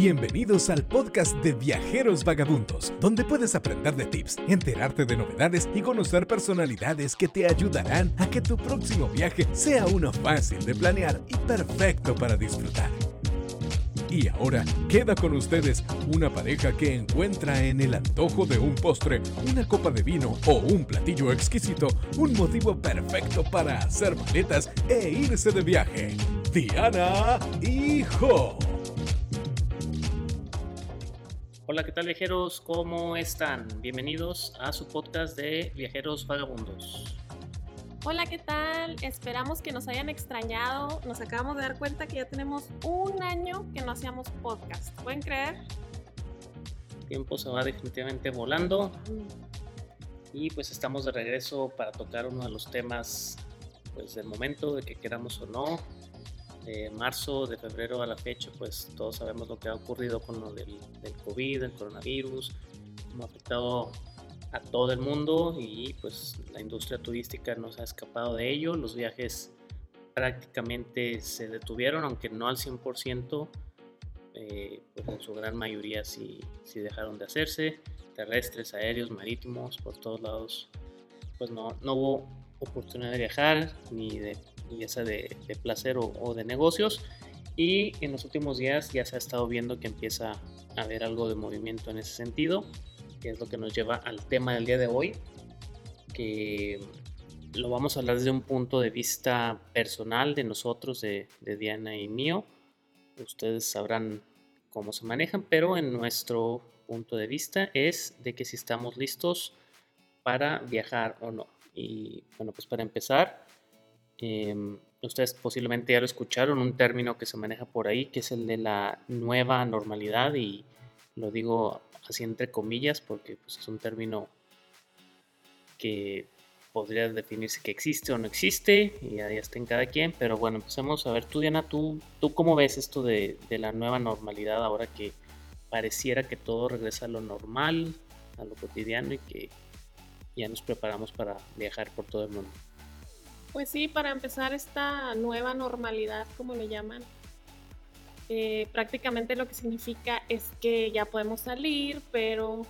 Bienvenidos al podcast de Viajeros Vagabundos, donde puedes aprender de tips, enterarte de novedades y conocer personalidades que te ayudarán a que tu próximo viaje sea uno fácil de planear y perfecto para disfrutar. Y ahora queda con ustedes una pareja que encuentra en el antojo de un postre, una copa de vino o un platillo exquisito un motivo perfecto para hacer maletas e irse de viaje. Diana y Jo. Hola, ¿qué tal viajeros? ¿Cómo están? Bienvenidos a su podcast de Viajeros Vagabundos. Hola, ¿qué tal? Esperamos que nos hayan extrañado. Nos acabamos de dar cuenta que ya tenemos un año que no hacíamos podcast. ¿Pueden creer? El tiempo se va definitivamente volando. Y pues estamos de regreso para tocar uno de los temas pues del momento, de que queramos o no, de marzo, de febrero a la fecha, pues todos sabemos lo que ha ocurrido con lo del, del COVID, el coronavirus, cómo ha afectado a todo el mundo y pues la industria turística no se ha escapado de ello. Los viajes prácticamente se detuvieron, aunque no al 100%, eh, pues en su gran mayoría sí, sí dejaron de hacerse. Terrestres, aéreos, marítimos, por todos lados, pues no, no hubo oportunidad de viajar ni de ya sea de, placer o, o, de negocios. Y en los últimos días ya se ha estado viendo que empieza a haber algo de movimiento en ese sentido, que es lo que nos lleva al tema del día de hoy, que lo vamos a hablar desde un punto de vista personal de nosotros, de, de Diana y mío. Ustedes sabrán cómo se manejan, pero en nuestro punto de vista es de que si estamos listos para viajar o no. Y bueno, pues para empezar, eh, ustedes posiblemente ya lo escucharon, un término que se maneja por ahí, que es el de la nueva normalidad, y lo digo así entre comillas, porque pues, es un término que podría definirse que existe o no existe, y ya está en cada quien, pero bueno, empecemos a ver, tú Diana, ¿tú, tú cómo ves esto de, de la nueva normalidad ahora que pareciera que todo regresa a lo normal, a lo cotidiano y que ya nos preparamos para viajar por todo el mundo? Pues sí, para empezar esta nueva normalidad, como le llaman, eh, prácticamente lo que significa es que ya podemos salir, pero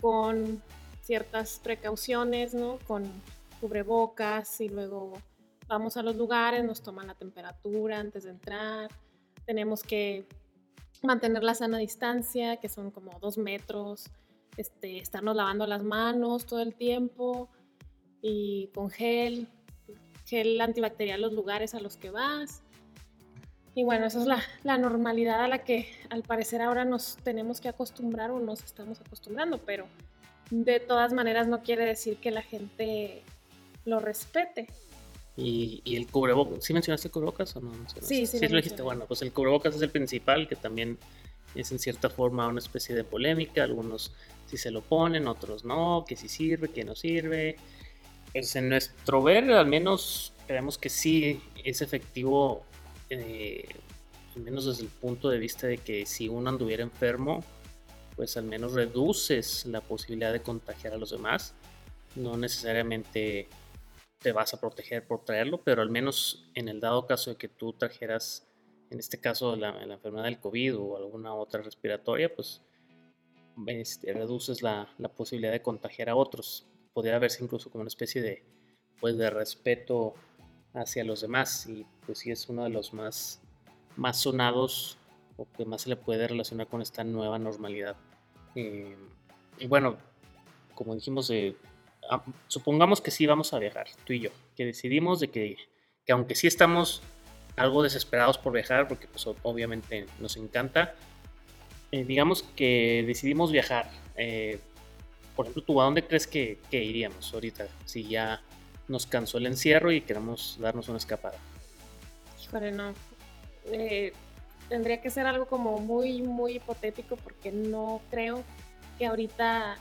con ciertas precauciones, ¿no? Con cubrebocas y luego vamos a los lugares, nos toman la temperatura antes de entrar, tenemos que mantener la sana distancia, que son como dos metros, este, estarnos lavando las manos todo el tiempo y con gel, gel antibacterial los lugares a los que vas. Y bueno, esa es la, la, normalidad a la que al parecer ahora nos tenemos que acostumbrar o nos estamos acostumbrando, pero de todas maneras no quiere decir que la gente lo respete. Y, y el cubrebocas, ¿sí mencionaste cubrebocas o no? Sí, sí. Sí, lo dijiste, bueno, pues el cubrebocas es el principal, que también es en cierta forma una especie de polémica, algunos sí se lo ponen, otros no, que sí sirve, que no sirve, pues en nuestro ver, al menos creemos que sí es efectivo, eh, al menos desde el punto de vista de que si uno anduviera enfermo, pues al menos reduces la posibilidad de contagiar a los demás. No necesariamente te vas a proteger por traerlo, pero al menos en el dado caso de que tú trajeras, en este caso, la, enfermedad del COVID o alguna otra respiratoria, pues este, reduces la, la posibilidad de contagiar a otros podría verse incluso como una especie de, pues, de respeto hacia los demás y pues sí es uno de los más, más sonados o que más se le puede relacionar con esta nueva normalidad. Eh, y bueno, como dijimos, eh, supongamos que sí vamos a viajar, tú y yo, que decidimos de que, que aunque sí estamos algo desesperados por viajar, porque pues obviamente nos encanta, eh, digamos que decidimos viajar. Por ejemplo, ¿tú a dónde crees que, que, iríamos ahorita? Si ya nos cansó el encierro y queremos darnos una escapada. Híjole, no. Eh, tendría que ser algo como muy, muy hipotético porque no creo que ahorita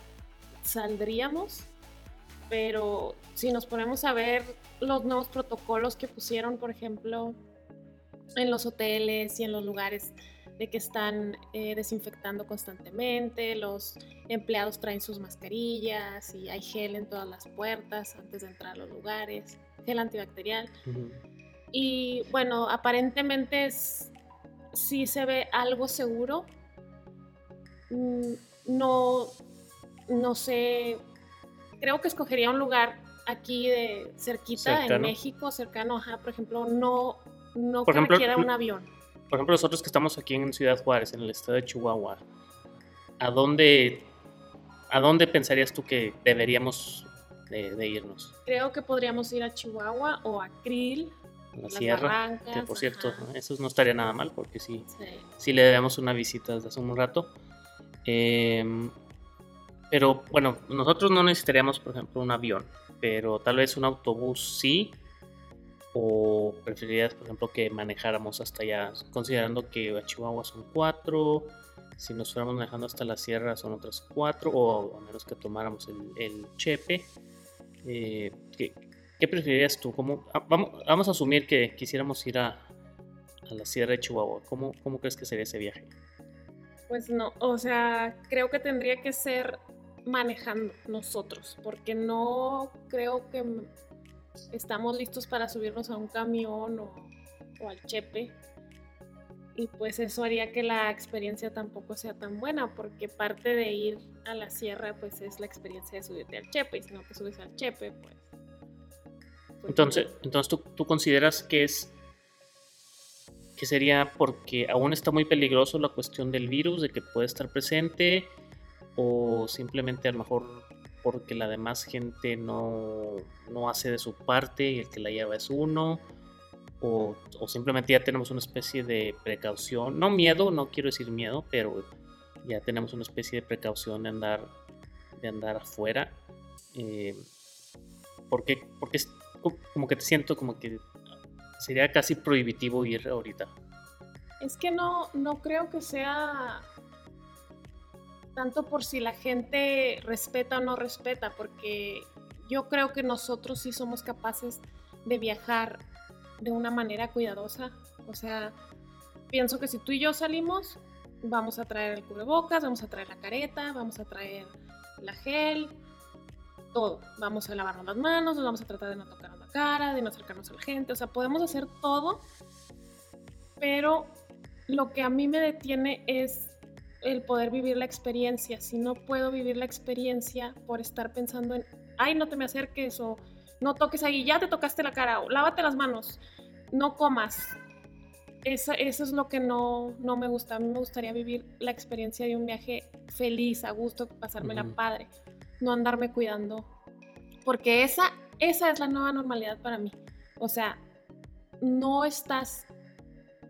saldríamos. Pero si nos ponemos a ver los nuevos protocolos que pusieron, por ejemplo, en los hoteles y en los lugares de que están eh, desinfectando constantemente, los empleados traen sus mascarillas y hay gel en todas las puertas antes de entrar a los lugares, gel antibacterial. Uh -huh. Y bueno, aparentemente es, sí se ve algo seguro, mm, no, no sé, creo que escogería un lugar aquí de cerquita en México, cercano, ajá, por ejemplo, no, no por ejemplo, un avión. Por ejemplo, nosotros que estamos aquí en Ciudad Juárez, en el estado de Chihuahua, ¿a dónde, a dónde pensarías tú que deberíamos de, irnos? Creo que podríamos ir a Chihuahua o a Krill. La sierra, que por cierto, eso no estaría nada mal porque sí, sí. le debemos una visita desde hace un rato. Em, pero bueno, nosotros no necesitaríamos, por ejemplo, un avión, pero tal vez un autobús sí. ¿O preferirías, por ejemplo, que manejáramos hasta allá, considerando que a Chihuahua son cuatro, si nos fuéramos manejando hasta la sierra son otras cuatro, o a menos que tomáramos el, Chepe? Eh, ¿qué, preferirías tú? ¿Cómo, ah, vamos, a asumir que quisiéramos ir a, la sierra de Chihuahua. ¿Cómo, ¿Cómo crees que sería ese viaje? Pues no, o sea, creo que tendría que ser manejando nosotros, porque no creo que estamos listos para subirnos a un camión o, al chepe. Y pues eso haría que la experiencia tampoco sea tan buena, porque parte de ir a la sierra pues es la experiencia de subirte al chepe, y si no te subes al chepe pues... pues entonces, entonces ¿tú, tú consideras que es que sería porque aún está muy peligroso la cuestión del virus, de que puede estar presente, o simplemente a lo mejor porque la demás gente no, hace de su parte y el que la lleva es uno, o, simplemente ya tenemos una especie de precaución, no miedo, no quiero decir miedo, pero ya tenemos una especie de precaución de andar, de andar afuera, eh, porque, porque como que te siento como que sería casi prohibitivo ir ahorita. Es que no, no creo que sea tanto por si la gente respeta o no respeta, porque yo creo que nosotros sí somos capaces de viajar de una manera cuidadosa. O sea, pienso que si tú y yo salimos, vamos a traer el cubrebocas, vamos a traer la careta, vamos a traer la gel, todo. Vamos a lavarnos las manos, vamos a tratar de no tocarnos la cara, de no acercarnos a la gente. O sea, podemos hacer todo, pero lo que a mí me detiene es el poder vivir la experiencia. Si no puedo vivir la experiencia por estar pensando en, ay, no te me acerques o no toques ahí, ya te tocaste la cara o lávate las manos, no comas. Eso, eso es lo que no, no me gusta. A mí me gustaría vivir la experiencia de un viaje feliz, a gusto, pasármela padre, no andarme cuidando. Porque esa, esa es la nueva normalidad para mí. O sea, no estás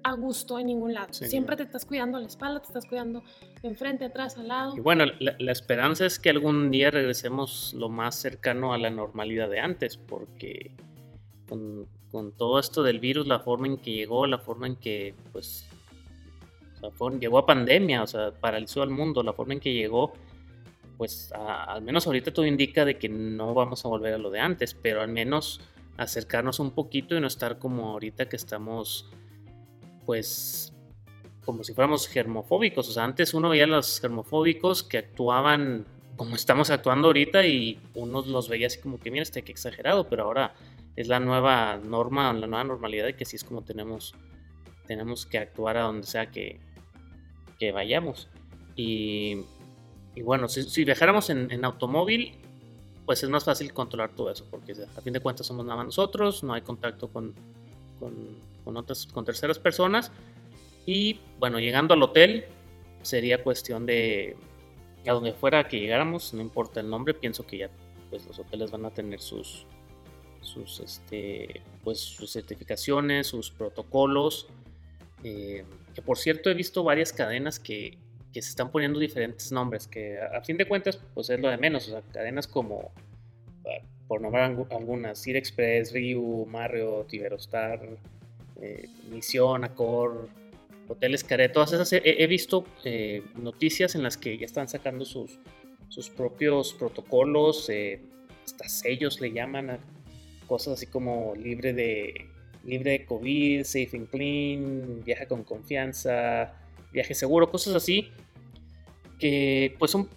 a gusto en ningún lado. Siempre te estás cuidando la espalda, te estás cuidando enfrente, atrás, al lado. Y bueno, la, esperanza es que algún día regresemos lo más cercano a la normalidad de antes, porque con, todo esto del virus, la forma en que llegó, la forma en que, pues, llegó a pandemia, o sea, paralizó al mundo, la forma en que llegó, pues, al menos ahorita todo indica de que no vamos a volver a lo de antes, pero al menos acercarnos un poquito y no estar como ahorita que estamos pues como si fuéramos germofóbicos. O sea, antes uno veía a los germofóbicos que actuaban como estamos actuando ahorita y uno los veía así como que, mira, este que exagerado, pero ahora es la nueva norma, la nueva normalidad de que así es como tenemos, tenemos que actuar a donde sea que, vayamos. Y, y bueno, si, si viajáramos en, automóvil, pues es más fácil controlar todo eso, porque a fin de cuentas somos nada nosotros, no hay contacto con, con con, otras, con terceras personas. Y bueno, llegando al hotel, sería cuestión de a donde fuera que llegáramos, no importa el nombre, pienso que ya pues los hoteles van a tener sus sus este pues sus certificaciones, sus protocolos. Eh, que por cierto he visto varias cadenas que, que, se están poniendo diferentes nombres, que a, fin de cuentas pues es lo de menos, o sea, cadenas como por nombrar algunas, Sir Express, Ryu, Mario, Tiberostar, eh, Misión, Accor, Hoteles Care, todas esas he, visto eh, noticias en las que ya están sacando sus, sus propios protocolos, eh, hasta sellos le llaman cosas así como libre de, libre de COVID, safe and clean, viaje con confianza, viaje seguro, cosas así que pues son,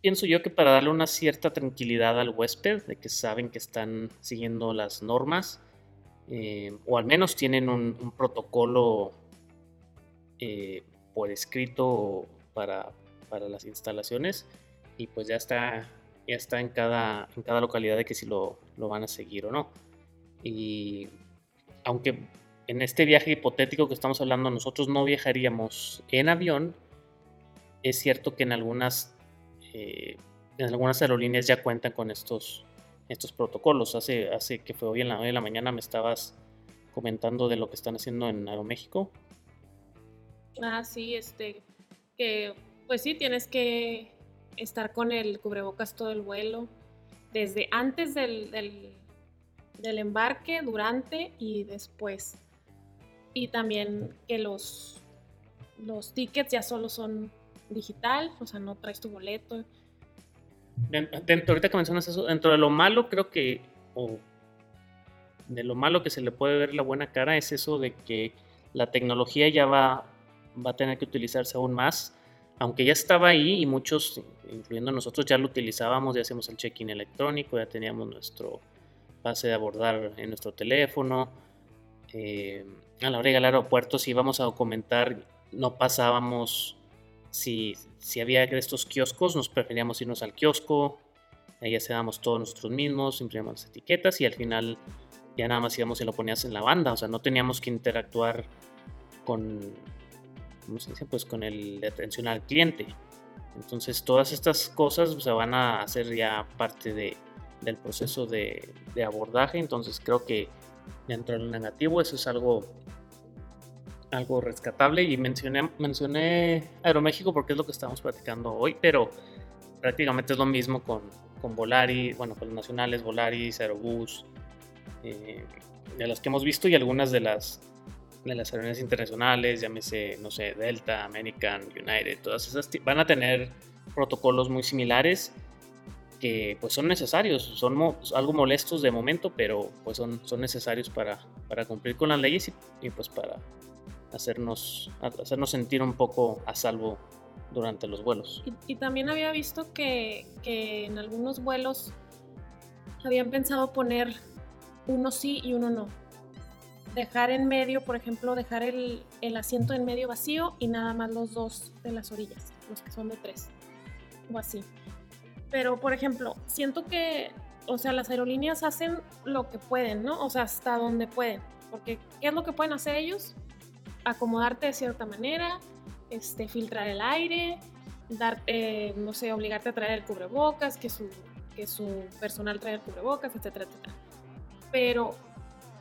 pienso yo que para darle una cierta tranquilidad al huésped, de que saben que están siguiendo las normas, eh, o al menos tienen un, protocolo eh, por escrito para, para las instalaciones y pues ya está, ya está en, cada, en cada localidad de que si lo, lo van a seguir o no. Y aunque en este viaje hipotético que estamos hablando nosotros no viajaríamos en avión, es cierto que en algunas, eh, en algunas aerolíneas ya cuentan con estos, estos protocolos. Hace, hace que fue hoy en, la, hoy en la mañana me estabas comentando de lo que están haciendo en Aeroméxico. Ah, sí, este, que pues sí, tienes que estar con el cubrebocas todo el vuelo, desde antes del, del, embarque, durante y después. Y también que los, los tickets ya solo son digital, o sea, no traes tu boleto. Dentro, ahorita que mencionas eso, dentro de lo malo creo que, o de lo malo que se le puede ver la buena cara es eso de que la tecnología ya va, va a tener que utilizarse aún más aunque ya estaba ahí y muchos, incluyendo nosotros, ya lo utilizábamos, ya hacíamos el check-in electrónico, ya teníamos nuestro pase de abordar en nuestro teléfono. Eh, a la hora de llegar al aeropuerto, si íbamos a documentar, no pasábamos, si, si había estos kioscos, nos preferíamos irnos al kiosco, ahí hacíamos todos nosotros mismos, imprimíamos las etiquetas y al final ya nada más íbamos y lo ponías en la banda, o sea, no teníamos que interactuar con. Pues con el de atención al cliente. Entonces todas estas cosas se van a hacer ya parte de, del proceso de, de, abordaje. Entonces creo que dentro del negativo eso es algo, algo rescatable. Y mencioné, mencioné Aeroméxico porque es lo que estamos platicando hoy, pero prácticamente es lo mismo con, con Volaris, bueno, con los nacionales, Volaris, Aerobús, eh, de las que hemos visto y algunas de las de las aerolíneas internacionales, llámese, no sé, Delta, American, United, todas esas van a tener protocolos muy similares que pues son necesarios, son algo molestos de momento, pero pues son, son necesarios para, para cumplir con las leyes y, pues para hacernos, hacernos sentir un poco a salvo durante los vuelos. Y, también había visto que, que en algunos vuelos habían pensado poner uno sí y uno no dejar en medio, por ejemplo, dejar el, asiento en medio vacío y nada más los dos de las orillas, los que son de tres, o así. Pero, por ejemplo, siento que, o sea, las aerolíneas hacen lo que pueden, ¿no? O sea, hasta donde pueden. Porque, ¿qué es lo que pueden hacer ellos? Acomodarte de cierta manera, este, filtrar el aire, dar, eh, no sé, obligarte a traer el cubrebocas, que su, que su personal traiga el cubrebocas, etcétera, etcétera. Pero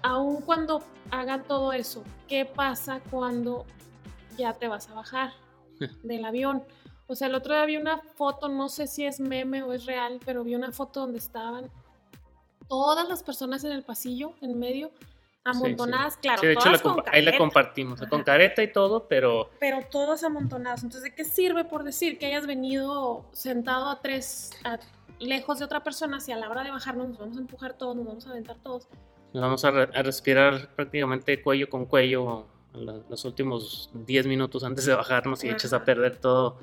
aun cuando hagan todo eso, ¿qué pasa cuando ya te vas a bajar del avión? O sea, el otro día vi una foto, no sé si es meme o es real, pero vi una foto donde estaban todas las personas en el pasillo, en medio, amontonadas, claro. Sí, de hecho, ahí la compartimos, con careta y todo, pero... Pero todas amontonadas. Entonces, ¿de qué sirve por decir que hayas venido sentado a tres, lejos de otra persona, si a la hora de bajarnos nos vamos a empujar todos, nos vamos a aventar todos? Nos vamos a, respirar prácticamente cuello con cuello los últimos 10 minutos antes de bajarnos y echas a perder todo,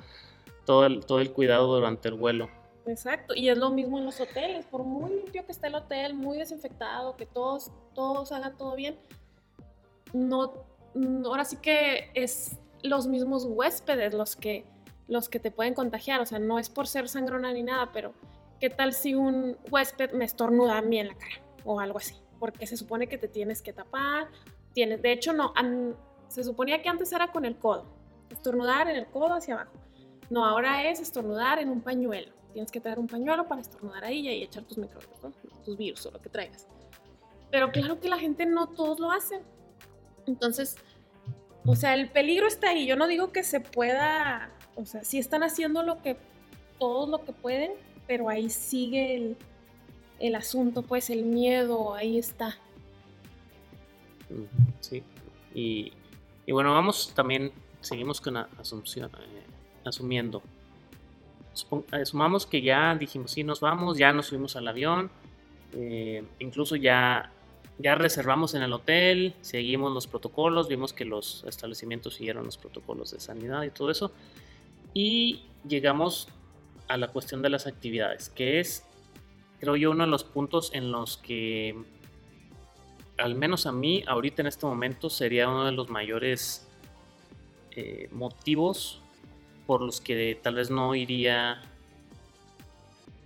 todo, el, todo el cuidado durante el vuelo. Exacto, y es lo mismo en los hoteles, por muy limpio que esté el hotel, muy desinfectado, que todos, todos hagan todo bien, no, ahora sí que es los mismos huéspedes los que, los que te pueden contagiar, o sea, no es por ser sangrona ni nada, pero ¿qué tal si un huésped me estornuda a mí en la cara o algo así? porque se supone que te tienes que tapar. Tienes, de hecho, no, se suponía que antes era con el codo, estornudar en el codo hacia abajo. No, ahora es estornudar en un pañuelo. Tienes que traer un pañuelo para estornudar ahí y echar tus microbios, tus virus o lo que traigas. Pero claro que la gente no todos lo hacen. Entonces, o sea, el peligro está ahí. Yo no digo que se pueda, o sea, sí están haciendo lo que todos lo que pueden, pero ahí sigue el, el asunto, pues el miedo, ahí está. Sí, y, bueno, vamos también, seguimos con la asunción, eh, asumiendo. Asumamos que ya dijimos, sí, nos vamos, ya nos subimos al avión, eh, incluso ya, ya reservamos en el hotel, seguimos los protocolos, vimos que los establecimientos siguieron los protocolos de sanidad y todo eso, y llegamos a la cuestión de las actividades, que es creo yo, uno de los puntos en los que, al menos a mí, ahorita en este momento, sería uno de los mayores eh, motivos por los que tal vez no iría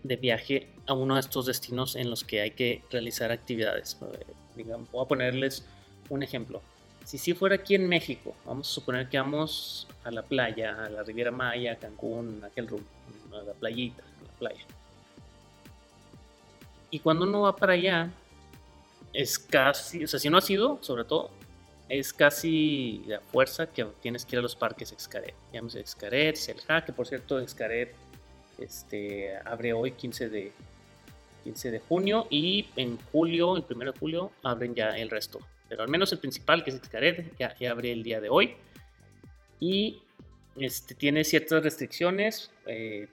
de viaje a uno de estos destinos en los que hay que realizar actividades. Eh, digamos, voy a ponerles un ejemplo. Si sí fuera aquí en México, vamos a suponer que vamos a la playa, a la Riviera Maya, a Cancún, a aquel rumbo, a la playita, a la playa. Y cuando uno va para allá, es casi, o sea, si no has ido, sobre todo, es casi la fuerza que tienes que ir a los parques Xcaret. Llámese Xcaret, Selja, que por cierto Xcaret este, abre hoy 15 de, 15 de junio y en julio, el 1 de julio, abren ya el resto. Pero al menos el principal, que es Xcaret, ya, ya abre el día de hoy. Y este, tiene ciertas restricciones, eh,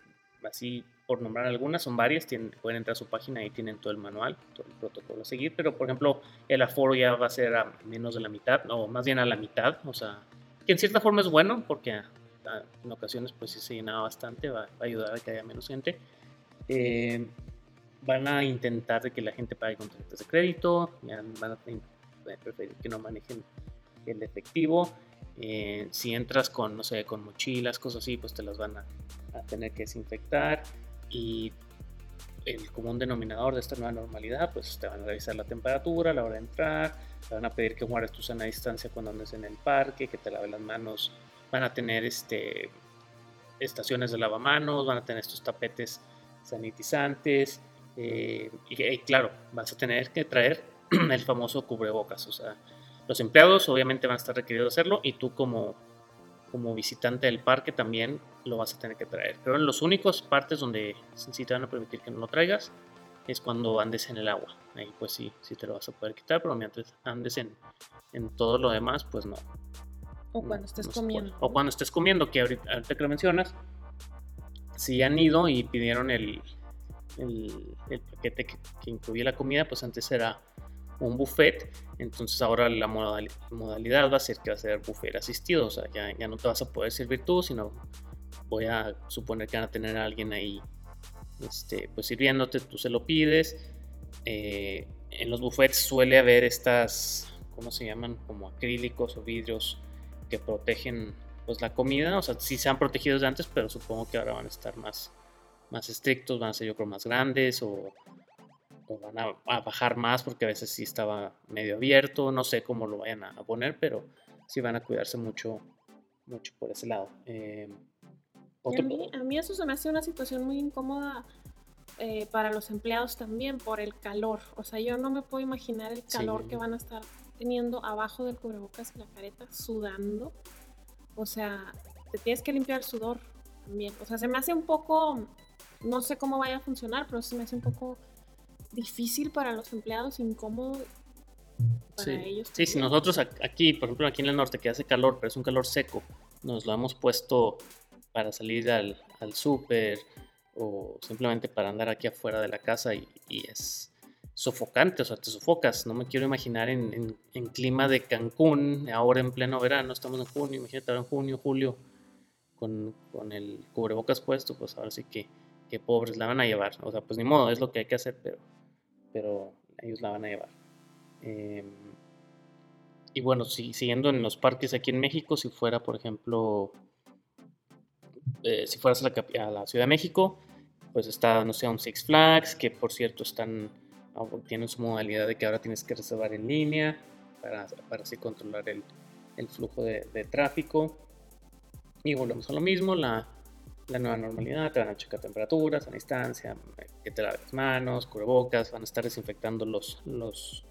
así por nombrar algunas, son varias, pueden entrar a su página y tienen todo el manual, todo el protocolo a seguir, pero por ejemplo el aforo ya va a ser a menos de la mitad, o más bien a la mitad, o sea, que en cierta forma es bueno, porque en ocasiones pues sí se llenaba bastante, va, a ayudar a que haya menos gente. Eh, van a intentar de que la gente pague con tarjetas de crédito, van a preferir que no manejen el efectivo. Eh, si entras con, no sé, con mochilas, cosas así, pues te las van a, a tener que desinfectar y el común denominador de esta nueva normalidad, pues te van a revisar la temperatura la hora de entrar, te van a pedir que guardes tu sana distancia cuando andes en el parque, que te laves las manos, van a tener este, estaciones de lavamanos, van a tener estos tapetes sanitizantes, eh, y, y, claro, vas a tener que traer el famoso cubrebocas, o sea, los empleados obviamente van a estar requeridos de hacerlo y tú como como visitante del parque también lo vas a tener que traer. Pero en los únicos partes donde sí te van a permitir que no lo traigas es cuando andes en el agua. Ahí pues sí, sí te lo vas a poder quitar, pero mientras andes en, en todo lo demás, pues no. O cuando estés comiendo. O cuando estés comiendo, que ahorita, que lo mencionas, si han ido y pidieron el, el, paquete que, que incluye la comida, pues antes era un buffet, entonces ahora la modalidad va a ser que va a ser buffet asistido, o sea, ya, ya no te vas a poder servir tú, sino voy a suponer que van a tener a alguien ahí este, pues sirviéndote, tú se lo pides. Eh, en los buffets suele haber estas, ¿cómo se llaman? Como acrílicos o vidrios que protegen pues la comida, o sea, sí se han protegido de antes, pero supongo que ahora van a estar más, más estrictos, van a ser yo creo más grandes o van a, bajar más porque a veces sí estaba medio abierto, no sé cómo lo vayan a, poner, pero sí van a cuidarse mucho, mucho por ese lado. Eh, a, mí, eso se me hace una situación muy incómoda eh, para los empleados también por el calor. O sea, yo no me puedo imaginar el calor que van a estar teniendo abajo del cubrebocas y la careta, sudando. O sea, te tienes que limpiar el sudor también. O sea, se me hace un poco, no sé cómo vaya a funcionar, pero se me hace un poco difícil para los empleados, incómodo para sí. ellos. Sí, si nosotros aquí, por ejemplo, aquí en el norte que hace calor, pero es un calor seco, nos lo hemos puesto para salir al, al súper o simplemente para andar aquí afuera de la casa y, es sofocante, o sea, te sofocas. No me quiero imaginar en, en, clima de Cancún, ahora en pleno verano, estamos en junio, imagínate ahora en junio, julio, con, con el cubrebocas puesto, pues ahora sí que, que pobres la van a llevar. O sea, pues ni modo, es lo que hay que hacer, pero pero ellos la van a llevar. Em, y bueno, si, siguiendo en los parques aquí en México, si fuera, por ejemplo, eh, si fueras a la, Ciudad de México, pues está, no sé, un Six Flags, que por cierto están, ah, tienen su modalidad de que ahora tienes que reservar en línea para, para así controlar el, el flujo de, de, tráfico. Y volvemos a lo mismo, la, la nueva normalidad, te van a checar temperaturas, a distancia, que te laves manos, cubrebocas, van a estar desinfectando los, los,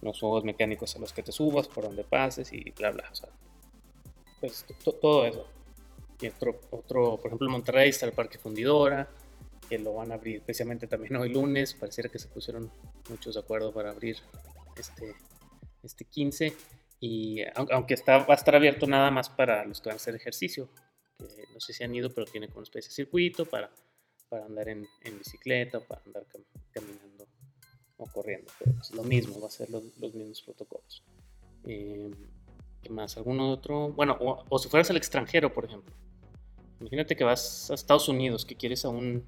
los juegos mecánicos a los que te subas, por donde pases y bla, bla. O sea, pues todo eso. Y otro, otro, por ejemplo, en Monterrey está el Parque Fundidora, que lo van a abrir especialmente también hoy lunes. Pareciera que se pusieron muchos de acuerdo para abrir este, este 15. Y aunque está, va a estar abierto nada más para los que van a hacer ejercicio, no sé si han ido, pero tiene como una especie de circuito para, para andar en, bicicleta para andar caminando o corriendo. Pero es lo mismo, va a ser los, mismos protocolos. Eh, ¿Qué más? ¿Alguno otro? Bueno, o, si fueras al extranjero, por ejemplo. Imagínate que vas a Estados Unidos, que quieres a un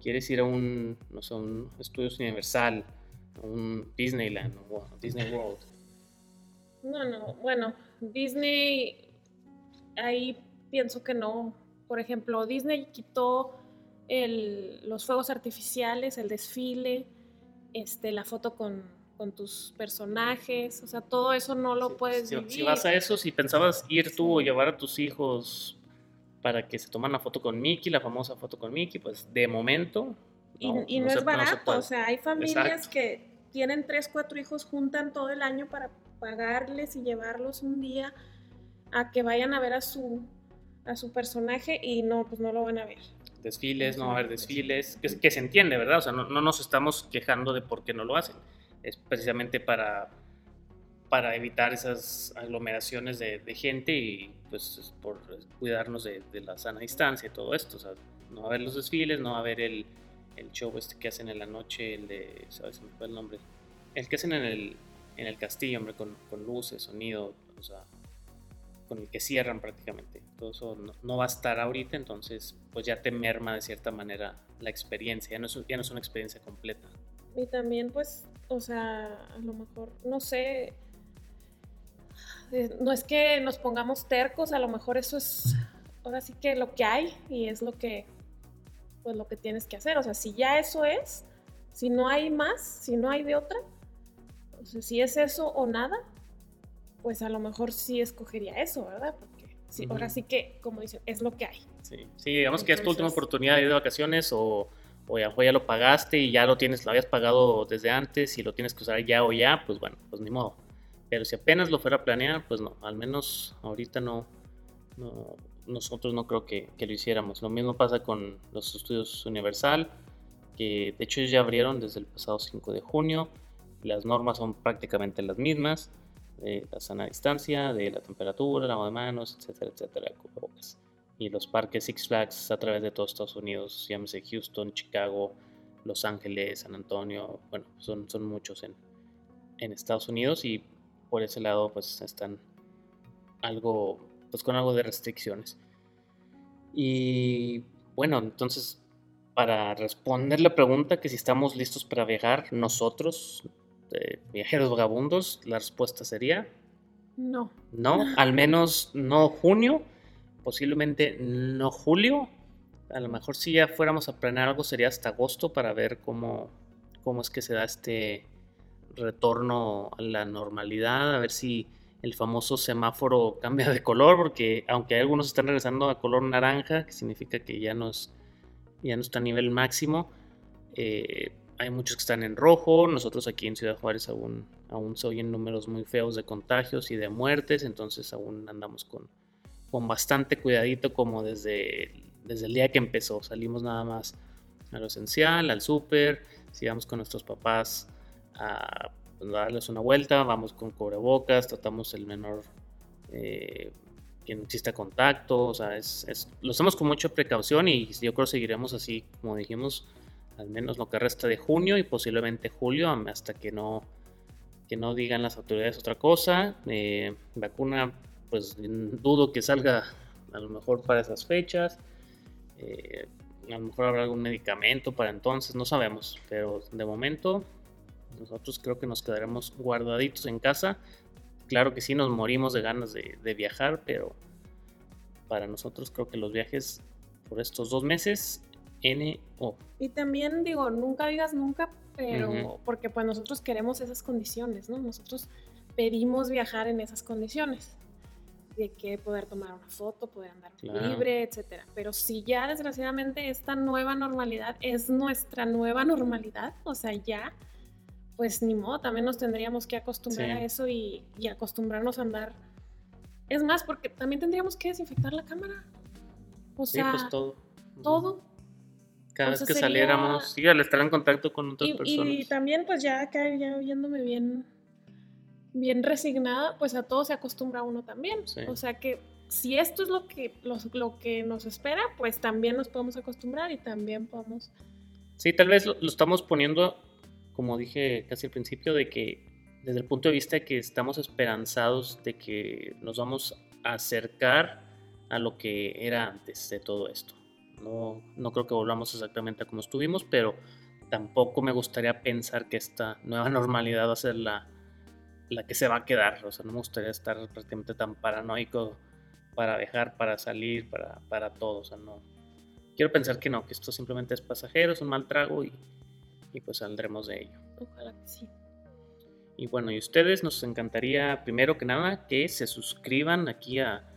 quieres ir a un, no sé, un Estudios Universal, a un Disneyland o Disney World. No, no, bueno, Disney ahí pienso que no, Por ejemplo, Disney quitó el, los fuegos artificiales, el desfile, este, la foto con, con tus personajes, o sea, todo eso no lo puedes si, vivir. si vas a eso, si pensabas ir tú o llevar a tus hijos para que se toman la foto con Mickey, la famosa foto con Mickey, pues de momento... y no, y no se- es barato, se o sea, hay familias Exacto. que tienen tres, cuatro hijos, juntan todo el año para pagarles y llevarlos un día a que vayan a ver a su a su personaje y no, pues no lo van a ver. Desfiles, no va a haber desfiles, que, que se entiende, ¿verdad? O sea, no, no nos estamos quejando de por qué no lo hacen. Es precisamente para, para evitar esas aglomeraciones de, de gente y pues es por cuidarnos de, de la sana distancia y todo esto. O sea, no va a haber los desfiles, no va a haber el, el show este que hacen en la noche, el de, ¿sabes? Se me fue el nombre. El que hacen en el, en el castillo, hombre, con, con luces, sonido, o sea, con el que cierran prácticamente. Todo eso no, no va a estar ahorita, entonces pues ya te merma de cierta manera la experiencia, ya no es, ya no es una experiencia completa. Y también, pues, o sea, a lo mejor, no sé, eh, no es que nos pongamos tercos, a lo mejor eso es, ahora sí que lo que hay y es lo que, pues, lo que tienes que hacer. O sea, si ya eso es, si no hay más, si no hay de otra, o sea, si es eso o nada, pues a lo mejor sí escogería eso, ¿verdad? Porque sí, ahora Ujú. sí que, como dicen, es lo que hay. Sí, sí digamos que es tu última Entonces- oportunidad de ir de vacaciones o, o ya, o ya lo pagaste y ya lo tienes, lo habías pagado desde antes y lo tienes que usar ya o ya, pues bueno, pues ni modo. Pero si apenas lo fuera a planear, pues no, al menos ahorita no, no nosotros no creo que, que lo hiciéramos. Lo mismo pasa con los estudios Universal, que de hecho ya abrieron desde el pasado 5 de junio. Las normas son prácticamente las mismas, de la sana distancia, de la temperatura, lavado de manos, etcétera, etcétera, cubrebocas. Y los parques Six Flags a través de todos Estados Unidos, llámese Houston, Chicago, Los Ángeles, San Antonio, bueno, son, son muchos en, en Estados Unidos y por ese lado pues están algo, pues con algo de restricciones. Y bueno, entonces para responder la pregunta que si estamos listos para viajar nosotros, viajeros vagabundos, la respuesta sería No. no, al menos no junio, posiblemente no julio. A lo mejor si ya fuéramos a planear algo sería hasta agosto para ver cómo, cómo es que se da este retorno a la normalidad, a ver si el famoso semáforo cambia de color, porque aunque algunos están regresando a color naranja, que significa que ya no, es- ya no está a nivel máximo, eh, hay muchos que están en rojo, nosotros aquí en Ciudad Juárez aún, aún se oyen números muy feos de contagios y de muertes, entonces aún andamos con, con bastante cuidadito como desde, desde el día que empezó, salimos nada más a lo esencial, al súper, si vamos con nuestros papás a pues, darles una vuelta, vamos con cubrebocas, tratamos el menor eh, que no exista contacto, o sea, es, es- lo hacemos con mucha precaución y yo creo que seguiremos así, como dijimos, al menos lo que resta de junio y posiblemente julio, hasta que no, que no digan las autoridades otra cosa. Eh, vacuna, pues dudo que salga a lo mejor para esas fechas. Eh, a lo mejor habrá algún medicamento para entonces, no sabemos, pero de momento nosotros creo que nos quedaremos guardaditos en casa. Claro que sí nos morimos de ganas de viajar, pero para nosotros creo que los viajes por estos dos meses, N o Y también digo, nunca digas nunca, pero Ujú. porque pues nosotros queremos esas condiciones, ¿no? Nosotros pedimos viajar en esas condiciones de que poder tomar una foto, poder andar Claro. libre, etcétera. Pero si ya desgraciadamente esta nueva normalidad es nuestra nueva normalidad, o sea, ya, pues ni modo, también nos tendríamos que acostumbrar Sí. a eso y, y acostumbrarnos a andar. Es más, porque también tendríamos que desinfectar la cámara. O sí, sea, pues todo. todo. Cada vez que sería- saliéramos, sí, al estar en contacto con otras Y, personas. y también, pues ya acá, ya viéndome bien, bien resignada, pues a todo se acostumbra uno también. Sí. O sea que si esto es lo que, los- lo que nos espera, pues también nos podemos acostumbrar y también podemos... Sí, tal vez lo, lo estamos poniendo, como dije casi al principio, de que desde el punto de vista de que estamos esperanzados de que nos vamos a acercar a lo que era antes de todo esto. No, no creo que volvamos exactamente a como estuvimos, pero tampoco me gustaría pensar que esta nueva normalidad va a ser la, la que se va a quedar. O sea, no me gustaría estar prácticamente tan paranoico para viajar, para salir, para, para todo. O sea, no. Quiero pensar que no, que esto simplemente es pasajero, es un mal trago y, y pues saldremos de ello. Ojalá que sí. Y bueno, y ustedes nos encantaría, primero que nada, que se suscriban aquí a,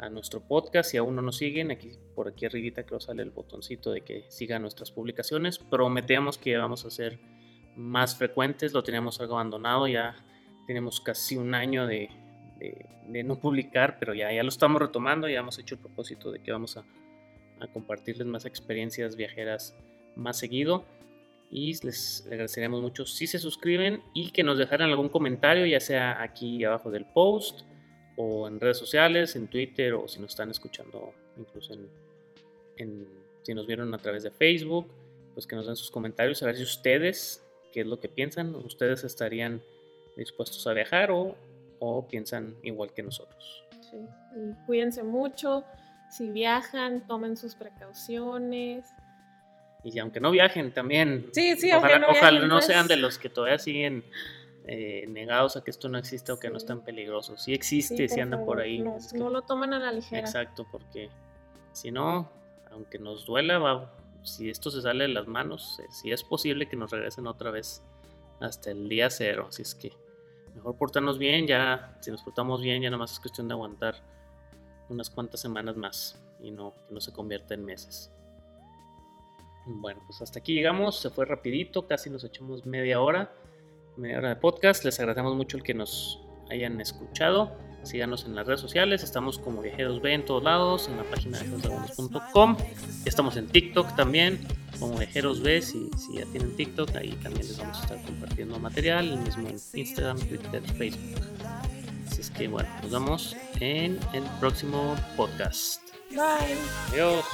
a nuestro podcast. Si aún no nos siguen, aquí por aquí arribita creo sale el botoncito de que sigan nuestras publicaciones. Prometemos que vamos a ser más frecuentes, lo teníamos algo abandonado, ya tenemos casi un año de, de, no publicar, pero ya, ya lo estamos retomando, ya hemos hecho el propósito de que vamos a, a compartirles más experiencias viajeras más seguido y les agradeceríamos mucho si se suscriben y que nos dejaran algún comentario, ya sea aquí abajo del post o en redes sociales, en Twitter o si nos están escuchando incluso en, si nos vieron a través de Facebook, pues que nos den sus comentarios a ver si ustedes, qué es lo que piensan, ustedes estarían dispuestos a viajar o, o piensan igual que nosotros. Sí. Y cuídense mucho, si viajan, tomen sus precauciones y aunque no viajen también, sí, sí, ojalá, no, ojalá no sean de los que todavía siguen eh, negados a que esto no existe o que no es tan peligroso. Sí existe, sí, andan por ahí. No, no, lo toman a la ligera. Exacto, porque si no, aunque nos duela, va, si esto se sale de las manos, eh, si es posible que nos regresen otra vez hasta el día cero. Así es que mejor portarnos bien, ya si nos portamos bien, ya nada más es cuestión de aguantar unas cuantas semanas más y no que no se convierta en meses. Bueno, pues hasta aquí llegamos, se fue rapidito, casi nos echamos media hora, media hora de podcast. Les agradecemos mucho el que nos hayan escuchado. Síganos en las redes sociales, estamos como Viajeros B en todos lados, en la página de viajerosvagabundos.com. Estamos en TikTok también, como Viajeros B, si, si, ya tienen TikTok, ahí también les vamos a estar compartiendo material, el mismo en Instagram, Twitter, Facebook. Así es que bueno, nos vemos en el próximo podcast. Bye. Adiós.